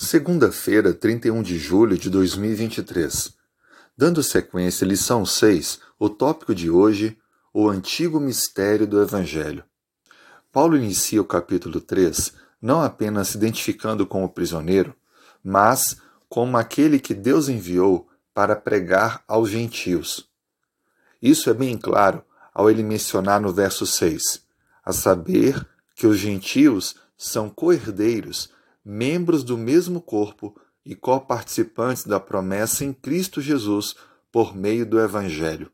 Segunda-feira, 31 de julho de 2023. Dando sequência lição 6, o tópico de hoje, o antigo mistério do Evangelho. Paulo inicia o capítulo 3 não apenas se identificando com o prisioneiro, mas como aquele que Deus enviou para pregar aos gentios. Isso é bem claro ao ele mencionar no verso 6, a saber que os gentios são coerdeiros membros do mesmo corpo e coparticipantes da promessa em Cristo Jesus por meio do Evangelho.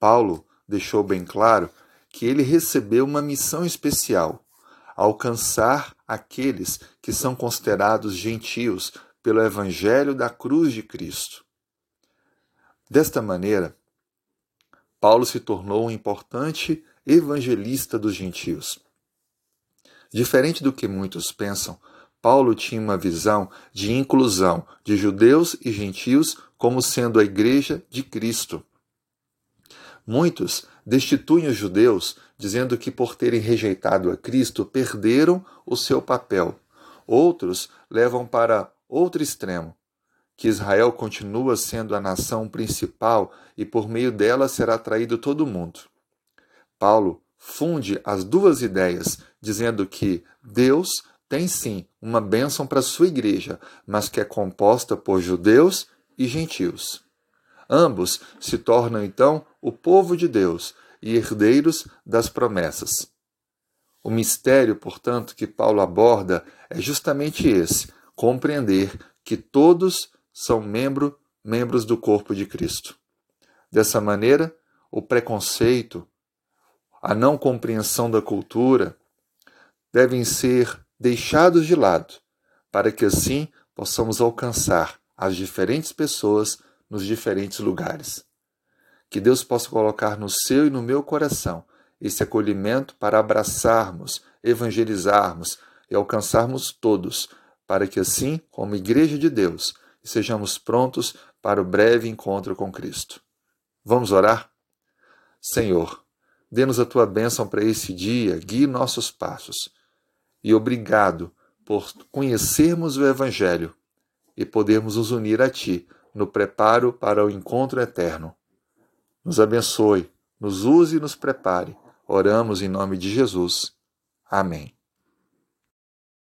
Paulo deixou bem claro que ele recebeu uma missão especial: alcançar aqueles que são considerados gentios pelo Evangelho da cruz de Cristo. Desta maneira, Paulo se tornou um importante evangelista dos gentios. Diferente do que muitos pensam, Paulo tinha uma visão de inclusão de judeus e gentios como sendo a igreja de Cristo. Muitos destituem os judeus, dizendo que por terem rejeitado a Cristo perderam o seu papel. Outros levam para outro extremo, que Israel continua sendo a nação principal e por meio dela será atraído todo mundo. Paulo funde as duas ideias, dizendo que Deus tem sim uma bênção para sua igreja, mas que é composta por judeus e gentios. Ambos se tornam então o povo de Deus e herdeiros das promessas. O mistério, portanto, que Paulo aborda é justamente esse: compreender que todos são membro, membros do corpo de Cristo. Dessa maneira, o preconceito, a não compreensão da cultura devem ser deixados de lado, para que assim possamos alcançar as diferentes pessoas nos diferentes lugares. Que Deus possa colocar no seu e no meu coração esse acolhimento para abraçarmos, evangelizarmos e alcançarmos todos, para que assim, como Igreja de Deus, sejamos prontos para o breve encontro com Cristo. Vamos orar? Senhor, dê-nos a tua bênção para esse dia, guie nossos passos e obrigado por conhecermos o Evangelho e podermos nos unir a Ti no preparo para o encontro eterno. Nos abençoe, nos use e nos prepare. Oramos em nome de Jesus. Amém.